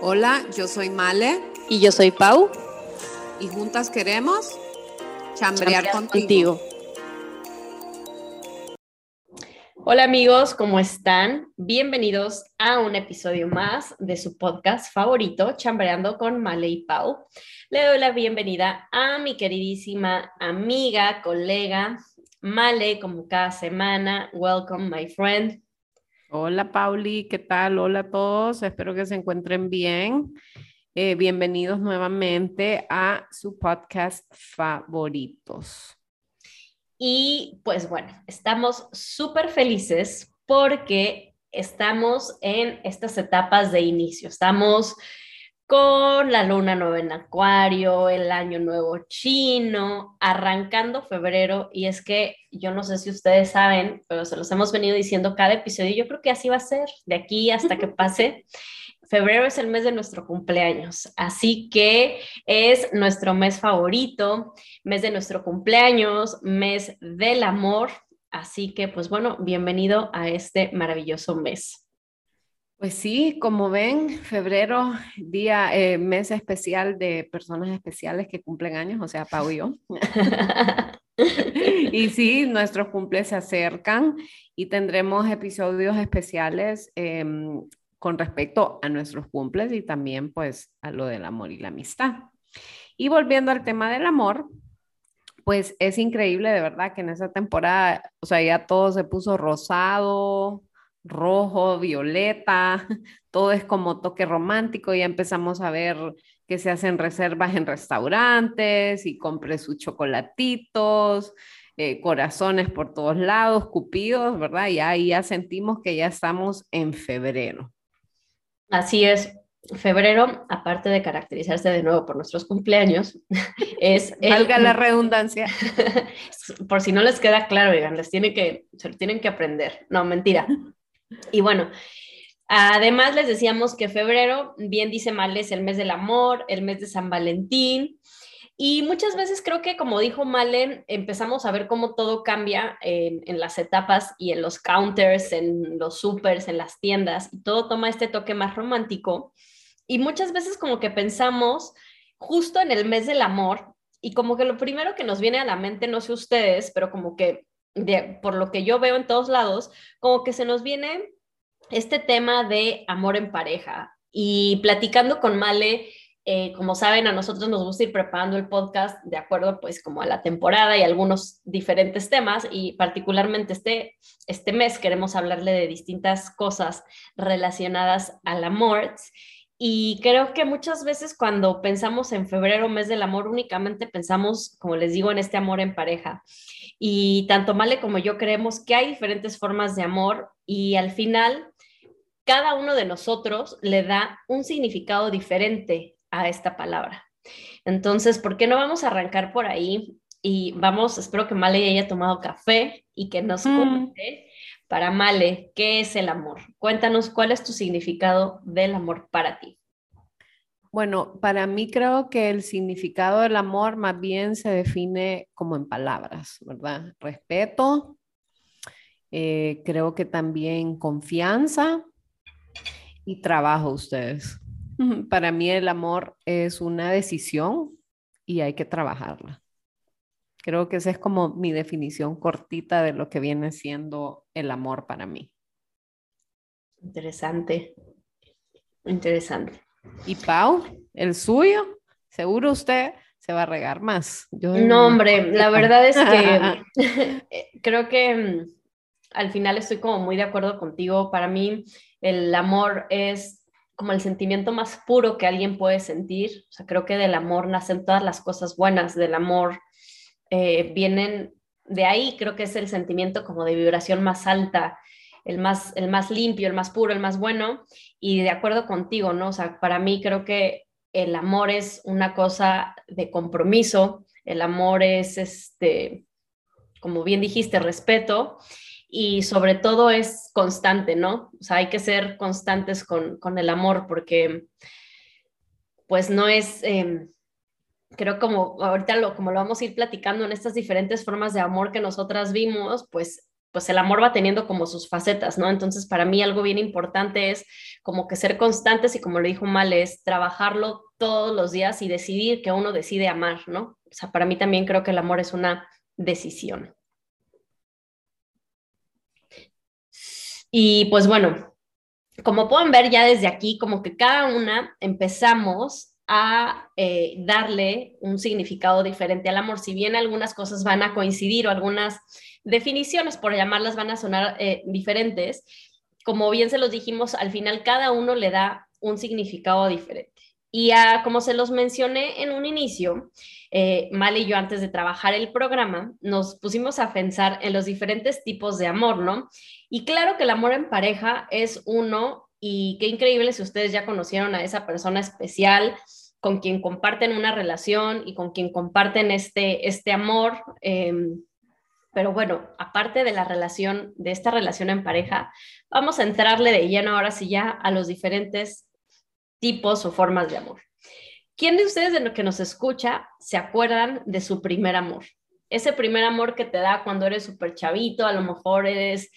Hola, yo soy Male. Y yo soy Pau. Y juntas queremos chambrear, contigo. Hola amigos, ¿cómo están? Bienvenidos a un episodio más de su podcast favorito, Chambreando con Male y Pau. Le doy la bienvenida a mi queridísima amiga, colega, Male, como cada semana. Welcome, my friend. Hola Pauli, ¿qué tal? Hola a todos, espero que se encuentren bien. Eh, bienvenidos nuevamente a su podcast favoritos. Y pues bueno, estamos súper felices porque estamos en estas etapas de inicio. Estamos con la luna nueva en Acuario, el año nuevo chino, arrancando febrero. Y es que yo no sé si ustedes saben, pero se los hemos venido diciendo cada episodio. Yo creo que así va a ser de aquí hasta que pase. Febrero es el mes de nuestro cumpleaños, así que es nuestro mes favorito, mes de nuestro cumpleaños, mes del amor. Así que, pues bueno, bienvenido a este maravilloso mes. Pues sí, como ven, febrero, día, eh, mes especial de personas especiales que cumplen años, o sea, Pau y yo. y sí, nuestros cumples se acercan y tendremos episodios especiales em, con respecto a nuestros cumples y también pues a lo del amor y la amistad. Y volviendo al tema del amor, pues es increíble de verdad que en esa temporada, o sea, ya todo se puso rosado, rojo, violeta, todo es como toque romántico, ya empezamos a ver que se hacen reservas en restaurantes y compre sus chocolatitos, eh, corazones por todos lados, cupidos, ¿verdad? Y ahí ya sentimos que ya estamos en febrero. Así es. Febrero, aparte de caracterizarse de nuevo por nuestros cumpleaños, es... Valga la redundancia. por si no les queda claro, digan, les tiene que, se lo tienen que aprender. No, mentira. Y bueno, además les decíamos que febrero, bien dice Male, es el mes del amor, el mes de San Valentín. Y muchas veces creo que, como dijo Malen, empezamos a ver cómo todo cambia en, en, las etapas y en los counters, en los supers, en las tiendas, y todo toma este toque más romántico. Y muchas veces como que pensamos justo en el mes del amor, y como que lo primero que nos viene a la mente, no sé ustedes, pero como que por lo que yo veo en todos lados, como que se nos viene este tema de amor en pareja. Y platicando con Male, eh, como saben, a nosotros nos gusta ir preparando el podcast de acuerdo pues como a la temporada y algunos diferentes temas y particularmente este, este mes queremos hablarle de distintas cosas relacionadas al amor. Y creo que muchas veces cuando pensamos en febrero, mes del amor, únicamente pensamos, como les digo, en este amor en pareja. Y tanto Male como yo creemos que hay diferentes formas de amor y al final cada uno de nosotros le da un significado diferente a esta palabra. Entonces, ¿por qué no vamos a arrancar por ahí? Y vamos, espero que Male haya tomado café y que nos mm. cuente para Male, ¿qué es el amor? Cuéntanos cuál es tu significado del amor para ti. Bueno, para mí creo que el significado del amor más bien se define como en palabras, ¿verdad? Respeto, eh, creo que también confianza y trabajo ustedes. Para mí el amor es una decisión y hay que trabajarla. Creo que esa es como mi definición cortita de lo que viene siendo el amor para mí. Interesante, interesante. ¿Y Pau, el suyo? Seguro usted se va a regar más. no, hombre, la verdad es que creo que mm, al final estoy como muy de acuerdo contigo. Para mí el amor es como el sentimiento más puro que alguien puede sentir. O sea, creo que del amor nacen todas las cosas buenas, del amor eh, vienen de ahí, creo que es el sentimiento como de vibración más alta el más, el más limpio, el más puro, el más bueno. Y de acuerdo contigo, ¿no? O sea, para mí creo que el amor es una cosa de compromiso, el amor es, este, como bien dijiste, respeto y sobre todo es constante, ¿no? O sea, hay que ser constantes con, el amor porque pues no es, em, creo como ahorita como lo vamos a ir platicando en estas diferentes formas de amor que nosotras vimos, pues pues el amor va teniendo como sus facetas, ¿no? Entonces, para mí algo bien importante es como que ser constantes y como le dijo Mal, es trabajarlo todos los días y decidir que uno decide amar, ¿no? O sea, para mí también creo que el amor es una decisión. Y pues bueno, como pueden ver ya desde aquí, como que cada una empezamos a eh, darle un significado diferente al amor. Si bien algunas cosas van a coincidir o algunas definiciones, por llamarlas, van a sonar eh, diferentes, como bien se los dijimos, al final cada uno le da un significado diferente. Y como se los mencioné en un inicio, eh, Mal y yo antes de trabajar el programa, nos pusimos a pensar en los diferentes tipos de amor, ¿no? Y claro que el amor en pareja es uno y qué increíble si ustedes ya conocieron a esa persona especial con quien comparten una relación y con quien comparten este, este amor. Em, pero bueno, aparte de la relación, de esta relación en pareja, vamos a entrarle de lleno ahora sí ya a los diferentes tipos o formas de amor. ¿Quién de ustedes de lo que nos escucha se acuerdan de su primer amor? Ese primer amor que te da cuando eres súper chavito, a lo mejor eres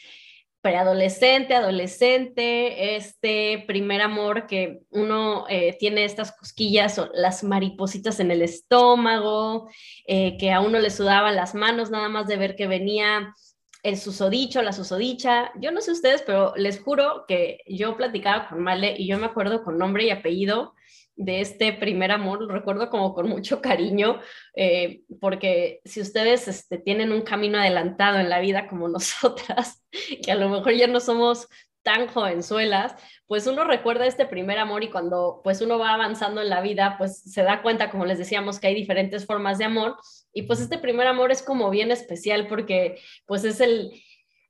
preadolescente, adolescente, este primer amor que uno eh, tiene estas cosquillas o las maripositas en el estómago, eh, que a uno le sudaban las manos nada más de ver que venía el susodicho, la susodicha. Yo no sé ustedes, pero les juro que yo platicaba con Male y yo me acuerdo con nombre y apellido de este primer amor, lo recuerdo como con mucho cariño, eh, porque si ustedes este, tienen un camino adelantado en la vida como nosotras, que a lo mejor ya no somos tan jovenzuelas, pues uno recuerda este primer amor y cuando pues uno va avanzando en la vida, pues se da cuenta, como les decíamos, que hay diferentes formas de amor. Y pues este primer amor es como bien especial porque pues es el,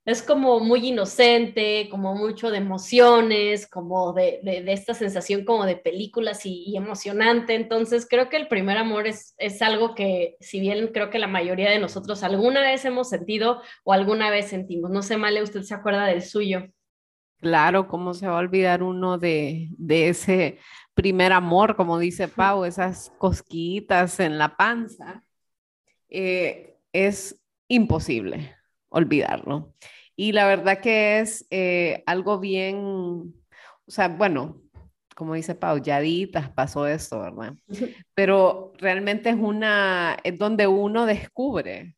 es como muy inocente, como mucho de emociones, como de, esta sensación como de películas y, emocionante. Entonces creo que el primer amor es, es algo que si bien creo que la mayoría de nosotros alguna vez hemos sentido o alguna vez sentimos. No sé, Male, ¿usted se acuerda del suyo? Claro, ¿cómo se va a olvidar uno de, de ese primer amor, como dice Pau, esas cosquillitas en la panza? Eh, es imposible olvidarlo. Y la verdad que es eh, algo bien, o sea, bueno, como dice Pau, yaditas pasó esto, ¿verdad? Pero realmente es una, es donde uno descubre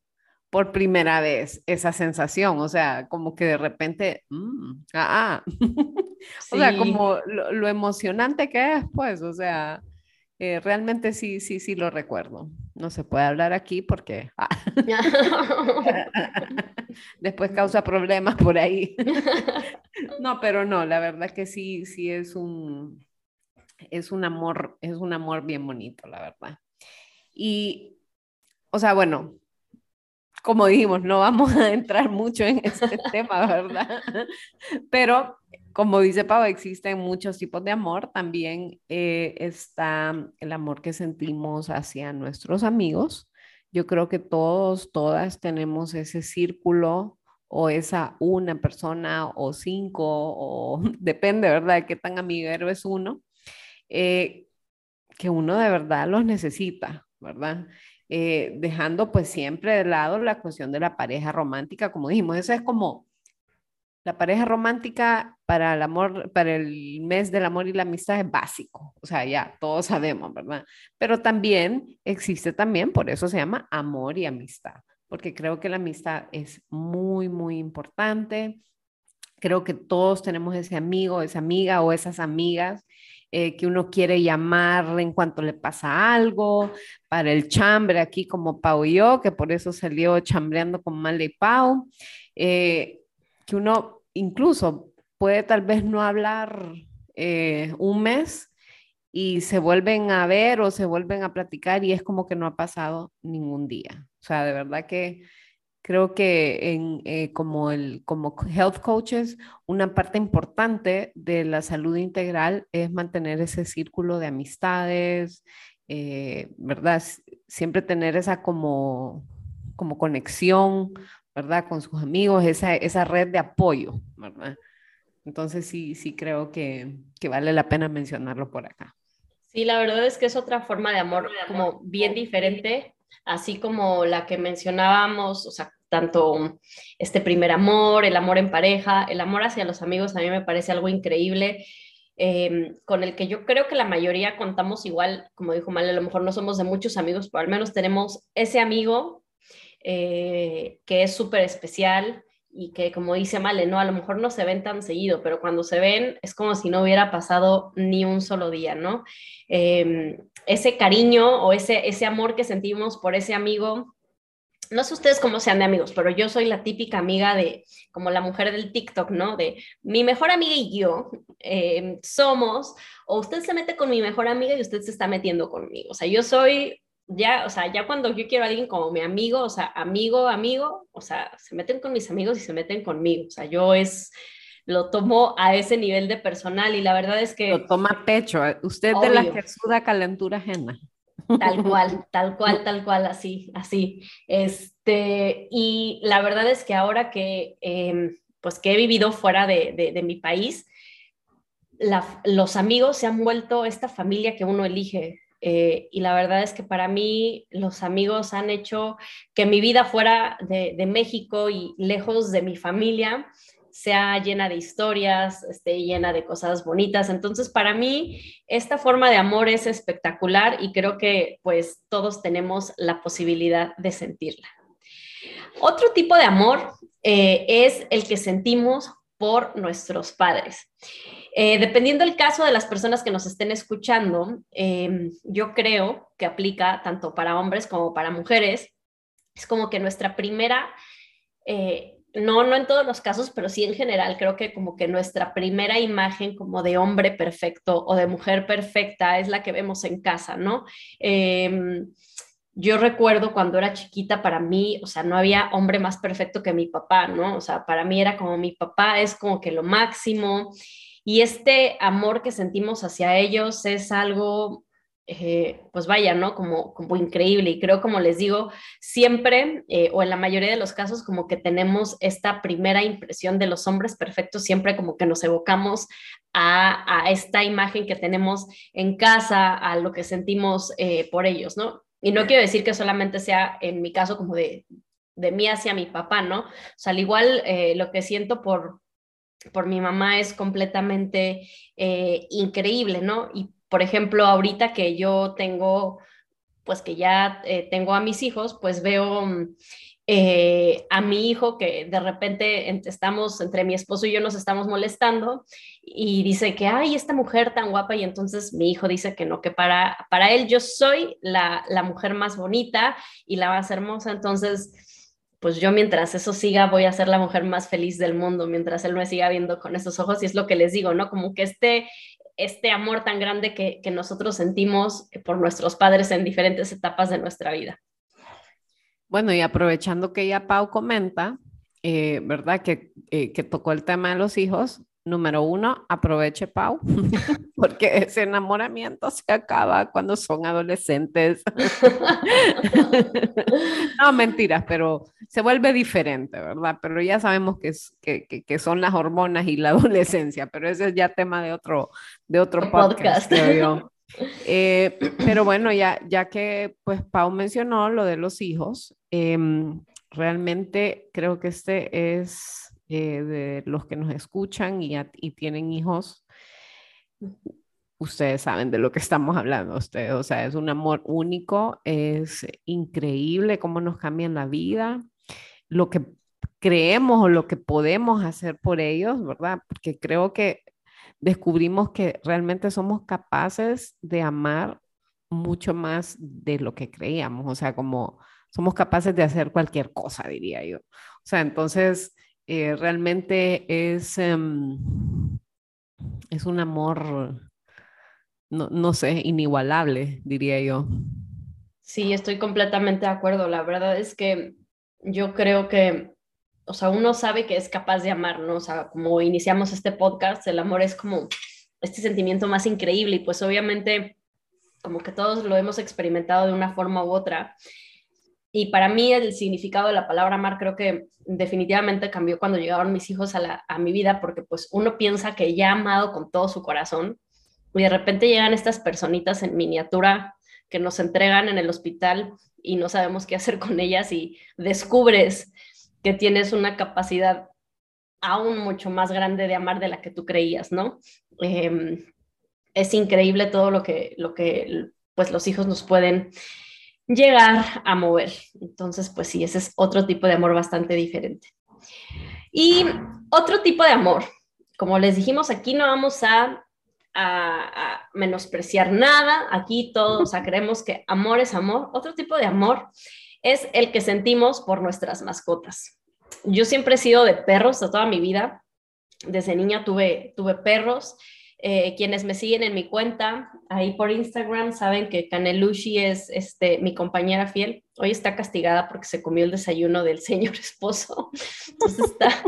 por primera vez esa sensación, o sea, como que de repente, mm, ah, ah. o sea, como lo, lo, emocionante que es, pues, o sea, eh, realmente sí, sí, sí lo recuerdo. No se puede hablar aquí porque ah. después causa problemas por ahí. no, pero no, la verdad que sí, sí es un, es un amor, es un amor bien bonito, la verdad. Y, o sea, bueno, como dijimos, no vamos a entrar mucho en este tema, ¿verdad? Pero como dice Pau, existen muchos tipos de amor. También eh, está el amor que sentimos hacia nuestros amigos. Yo creo que todos, todas tenemos ese círculo o esa una persona o cinco, o depende, ¿verdad?, de qué tan amiguero es uno, eh, que uno de verdad los necesita, ¿verdad? Eh, dejando pues siempre de lado la cuestión de la pareja romántica, como dijimos, eso es como la pareja romántica para el amor, para el mes del amor y la amistad es básico, o sea, ya todos sabemos, ¿verdad? Pero también existe también, por eso se llama amor y amistad, porque creo que la amistad es muy, muy importante. Creo que todos tenemos ese amigo, esa amiga o esas amigas eh, que uno quiere llamar en cuanto le pasa algo, para el chambre aquí como Pau y yo, que por eso salió chambreando con Male y Pau. Eh, que uno incluso puede tal vez no hablar eh, un mes y se vuelven a ver o se vuelven a platicar y es como que no ha pasado ningún día. O sea, de verdad que creo que en, eh, como, el, como health coaches, una parte importante de la salud integral es mantener ese círculo de amistades, eh, ¿verdad? Siempre tener esa como, como conexión ¿verdad? Con sus amigos, esa, esa red de apoyo, ¿verdad? Entonces sí, sí creo que, que vale la pena mencionarlo por acá. Sí, la verdad es que es otra forma de amor como bien diferente, así como la que mencionábamos, o sea, tanto este primer amor, el amor en pareja, el amor hacia los amigos, a mí me parece algo increíble. Em, con el que yo creo que la mayoría contamos igual, como dijo Mal, a lo mejor no somos de muchos amigos, pero al menos tenemos ese amigo eh, que es súper especial y que, como dice Male, ¿no? A lo mejor no se ven tan seguido, pero cuando se ven es como si no hubiera pasado ni un solo día, ¿no? Em, ese cariño o ese, ese amor que sentimos por ese amigo no sé ustedes cómo sean de amigos, pero yo soy la típica amiga de, como la mujer del TikTok, ¿no? De mi mejor amiga y yo em, somos, o usted se mete con mi mejor amiga y usted se está metiendo conmigo. O sea, yo soy ya, o sea, ya cuando yo quiero a alguien como mi amigo, o sea, amigo, amigo, o sea, se meten con mis amigos y se meten conmigo. O sea, yo es, lo tomo a ese nivel de personal y la verdad es que... Lo toma pecho. ¿eh? Usted de la que suda calentura ajena. Tal cual, tal cual, tal cual, así, así. Este, y la verdad es que ahora que, em, pues que he vivido fuera de, de, mi país, los amigos se han vuelto esta familia que uno elige. Eh, y la verdad es que para mí los amigos han hecho que mi vida fuera de, México y lejos de mi familia sea llena de historias, esté llena de cosas bonitas. Entonces, para mí, esta forma de amor es espectacular y creo que pues todos tenemos la posibilidad de sentirla. Otro tipo de amor eh, es el que sentimos por nuestros padres. Eh, dependiendo del caso de las personas que nos estén escuchando, em, yo creo que aplica tanto para hombres como para mujeres. Es como que nuestra primera eh, no, no en todos los casos, pero sí en general, creo que como que nuestra primera imagen como de hombre perfecto o de mujer perfecta es la que vemos en casa, ¿no? Em, yo recuerdo cuando era chiquita, para mí, o sea, no había hombre más perfecto que mi papá, ¿no? O sea, para mí era como mi papá es como que lo máximo. Y este amor que sentimos hacia ellos es algo eh, pues vaya, ¿no? Como, como increíble. Y creo, como les digo, siempre, eh, o en la mayoría de los casos, como que tenemos esta primera impresión de los hombres perfectos, siempre como que nos evocamos a, esta imagen que tenemos en casa, a lo que sentimos eh, por ellos, ¿no? Y no quiero decir que solamente sea en mi caso como de, de mí hacia mi papá, ¿no? O sea, al igual lo que siento por, por mi mamá es completamente increíble, ¿no? Y por ejemplo, ahorita que yo tengo, pues que ya eh, tengo a mis hijos, pues veo mm, eh, a mi hijo que de repente estamos, entre mi esposo y yo nos estamos molestando y dice que, ay, esta mujer tan guapa y entonces mi hijo dice que no, que para, para él yo soy la, la mujer más bonita y la más hermosa, entonces pues yo mientras eso siga voy a ser la mujer más feliz del mundo, mientras él me siga viendo con esos ojos y es lo que les digo, ¿no? Como que este, este amor tan grande que, nosotros sentimos por nuestros padres en diferentes etapas de nuestra vida. Bueno, y aprovechando que ya Pau comenta, eh, ¿verdad? Que, eh, que tocó el tema de los hijos, número uno, aproveche Pau, porque ese enamoramiento se acaba cuando son adolescentes. no, mentiras, pero se vuelve diferente, ¿verdad? Pero ya sabemos que, es, que, que, son las hormonas y la adolescencia, pero ese es ya tema de otro, de otro podcast. Eh, pero bueno, ya, ya que pues Pau mencionó lo de los hijos, em, realmente creo que este es eh, de los que nos escuchan y, y, tienen hijos, ustedes saben de lo que estamos hablando, ustedes, o sea, es un amor único, es increíble cómo nos cambian la vida, lo que creemos o lo que podemos hacer por ellos, ¿verdad? Porque creo que descubrimos que realmente somos capaces de amar mucho más de lo que creíamos, o sea, como somos capaces de hacer cualquier cosa, diría yo. O sea, entonces eh, realmente es, em, es un amor, no, no sé, inigualable, diría yo. Sí, estoy completamente de acuerdo. La verdad es que yo creo que, o sea, uno sabe que es capaz de amar, ¿no? O sea, como iniciamos este podcast, el amor es como este sentimiento más increíble y pues obviamente como que todos lo hemos experimentado de una forma u otra. Y para mí el significado de la palabra amar creo que definitivamente cambió cuando llegaron mis hijos a, mi vida, porque pues uno piensa que ya ha amado con todo su corazón y de repente llegan estas personitas en miniatura que nos entregan en el hospital y no sabemos qué hacer con ellas y descubres que tienes una capacidad aún mucho más grande de amar de la que tú creías, ¿no? Em, es increíble todo lo que, lo que pues los hijos nos pueden llegar a mover. Entonces, pues sí, ese es otro tipo de amor bastante diferente. Y otro tipo de amor, como les dijimos, aquí no vamos a, a, menospreciar nada, aquí todos creemos que amor es amor. Otro tipo de amor es el que sentimos por nuestras mascotas. Yo siempre he sido de perros toda mi vida. Desde niña tuve, tuve perros eh, quienes me siguen en mi cuenta ahí por Instagram saben que Canelushi es este, mi compañera fiel. Hoy está castigada porque se comió el desayuno del señor esposo. Entonces está,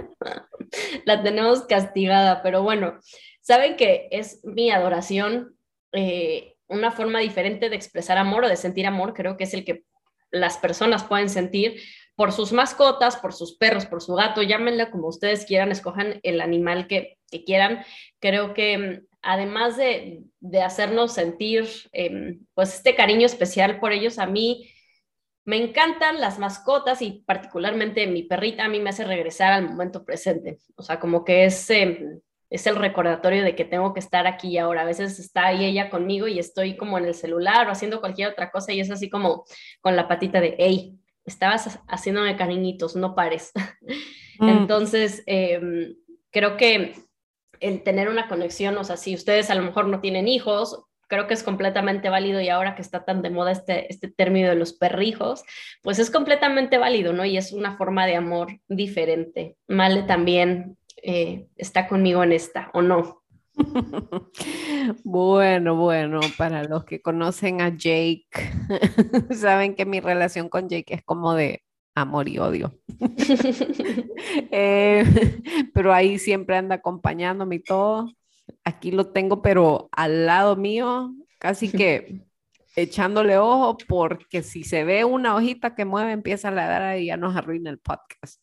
la tenemos castigada, pero bueno, saben que es mi adoración, eh, una forma diferente de expresar amor o de sentir amor, creo que es el que las personas pueden sentir por sus mascotas, por sus perros, por su gato, llámenla como ustedes quieran, escojan el animal que, quieran. Creo que mm, además de, hacernos sentir em, pues este cariño especial por ellos, a mí me encantan las mascotas y particularmente mi perrita a mí me hace regresar al momento presente. O sea, como que es, em, es el recordatorio de que tengo que estar aquí y ahora. A veces está ahí ella conmigo y estoy como en el celular o haciendo cualquier otra cosa y es así como con la patita de, hey, estabas haciéndome cariñitos, no pares. Mm. Entonces, em, creo que el tener una conexión, o sea, si ustedes a lo mejor no tienen hijos, creo que es completamente válido y ahora que está tan de moda este, este término de los perrijos, pues es completamente válido, ¿no? Y es una forma de amor diferente. Male también eh, está conmigo en esta, ¿o no? Bueno, bueno, para los que conocen a Jake, saben que mi relación con Jake es como de amor y odio. Eh, pero ahí siempre anda acompañándome y todo. Aquí lo tengo, pero al lado mío, casi que echándole ojo, porque si se ve una hojita que mueve, empieza a ladrar y ya nos arruina el podcast.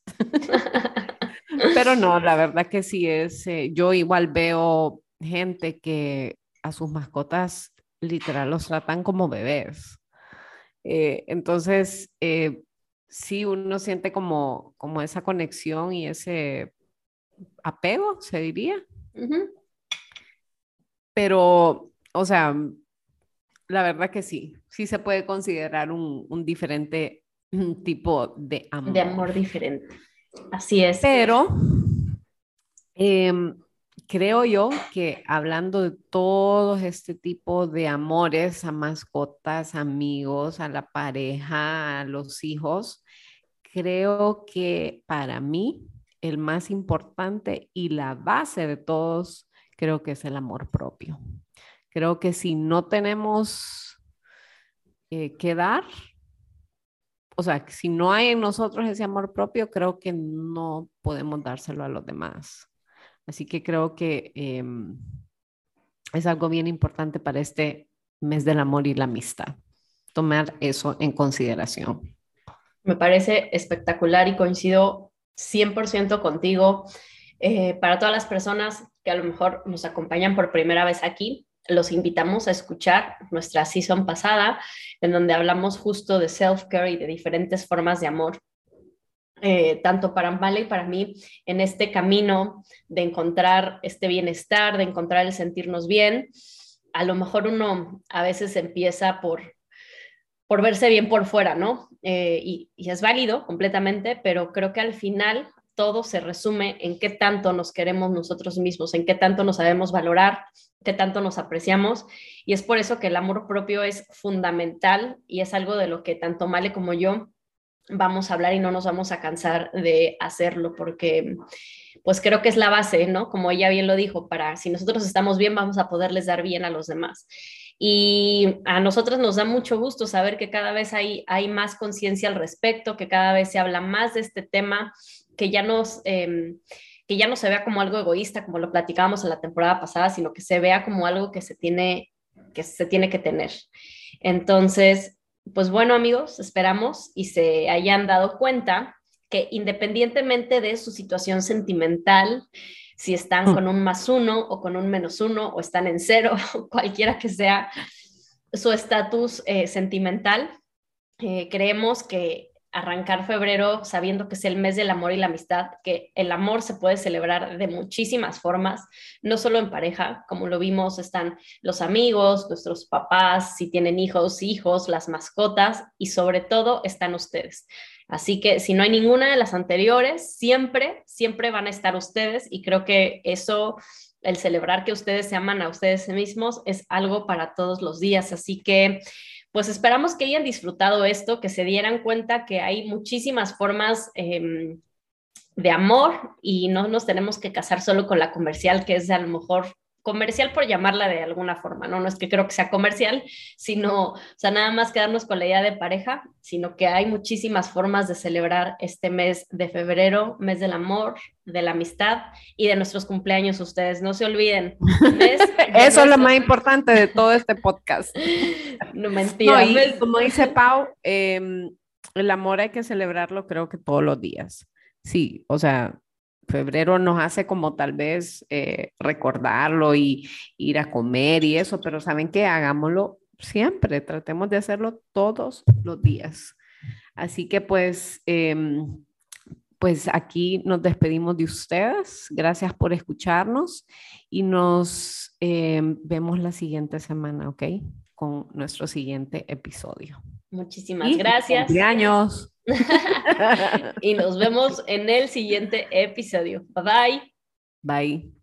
pero no, la verdad que sí es, eh, yo igual veo gente que a sus mascotas literal los tratan como bebés. Eh, entonces, eh, sí, uno siente como, como esa conexión y ese apego, se diría. Pero, o sea, la verdad que sí, sí se puede considerar un, un diferente tipo de amor. De amor diferente. Así es. Pero em, creo yo que hablando de todo este tipo de amores a mascotas, amigos, a la pareja, a los hijos, creo que para mí el más importante y la base de todos, creo que es el amor propio. Creo que si no tenemos eh, que dar, o sea, si no hay en nosotros ese amor propio, creo que no podemos dárselo a los demás. Así que creo que em, es algo bien importante para este mes del amor y la amistad, tomar eso en consideración. Me parece espectacular y coincido 100% contigo. Eh, para todas las personas que a lo mejor nos acompañan por primera vez aquí, los invitamos a escuchar nuestra season pasada, en donde hablamos justo de self-care y de diferentes formas de amor eh, tanto para Vale y para mí, en este camino de encontrar este bienestar, de encontrar el sentirnos bien. A lo mejor uno a veces empieza por, por verse bien por fuera, ¿no? Eh, y, y es válido completamente, pero creo que al final todo se resume en qué tanto nos queremos nosotros mismos, en qué tanto nos sabemos valorar, qué tanto nos apreciamos. Y es por eso que el amor propio es fundamental y es algo de lo que tanto Male como yo vamos a hablar y no nos vamos a cansar de hacerlo porque pues creo que es la base, ¿no? Como ella bien lo dijo, para si nosotros estamos bien, vamos a poderles dar bien a los demás. Y a nosotros nos da mucho gusto saber que cada vez hay, hay más conciencia al respecto, que cada vez se habla más de este tema, que ya nos... Em, que ya no se vea como algo egoísta, como lo platicábamos en la temporada pasada, sino que se vea como algo que se tiene que, se tiene que tener. Entonces, pues bueno amigos, esperamos y se hayan dado cuenta que independientemente de su situación sentimental, si están mm. con un más uno o con un menos uno o están en cero, cualquiera que sea su estatus eh, sentimental, eh, creemos que arrancar febrero sabiendo que es el mes del amor y la amistad, que el amor se puede celebrar de muchísimas formas, no solo en pareja, como lo vimos, están los amigos, nuestros papás, si tienen hijos, hijos, las mascotas y sobre todo están ustedes. Así que si no hay ninguna de las anteriores, siempre, siempre van a estar ustedes y creo que eso el celebrar que ustedes se aman a ustedes mismos es algo para todos los días. Así que pues esperamos que hayan disfrutado esto, que se dieran cuenta que hay muchísimas formas em, de amor y no nos tenemos que casar solo con la comercial, que es a lo mejor comercial por llamarla de alguna forma, ¿no? No es que creo que sea comercial, sino, o sea, nada más quedarnos con la idea de pareja, sino que hay muchísimas formas de celebrar este mes de febrero, mes del amor, de la amistad y de nuestros cumpleaños ustedes. No se olviden. Eso es lo más importante de todo este podcast. no mentira. como dice Pau, em, el amor hay que celebrarlo creo que todos los días. Sí, o sea, febrero nos hace como tal vez eh, recordarlo y ir a comer y eso, pero saben que hagámoslo siempre, tratemos de hacerlo todos los días. Así que pues, em, pues aquí nos despedimos de ustedes. Gracias por escucharnos y nos em, vemos la siguiente semana, ¿ok? Con nuestro siguiente episodio. Muchísimas gracias. años. y nos vemos en el siguiente episodio. Bye bye. Bye.